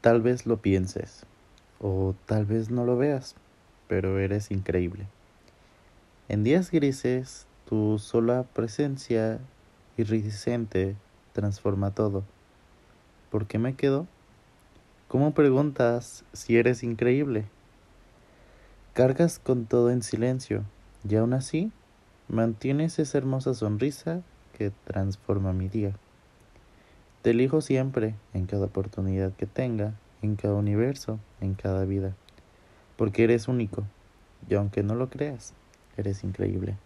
Tal vez lo pienses o tal vez no lo veas, pero eres increíble. En días grises, tu sola presencia iridiscente transforma todo. ¿Por qué me quedo? ¿Cómo preguntas si eres increíble? Cargas con todo en silencio y aún así mantienes esa hermosa sonrisa que transforma mi día. Te elijo siempre, en cada oportunidad que tenga, en cada universo, en cada vida, porque eres único, y aunque no lo creas, eres increíble.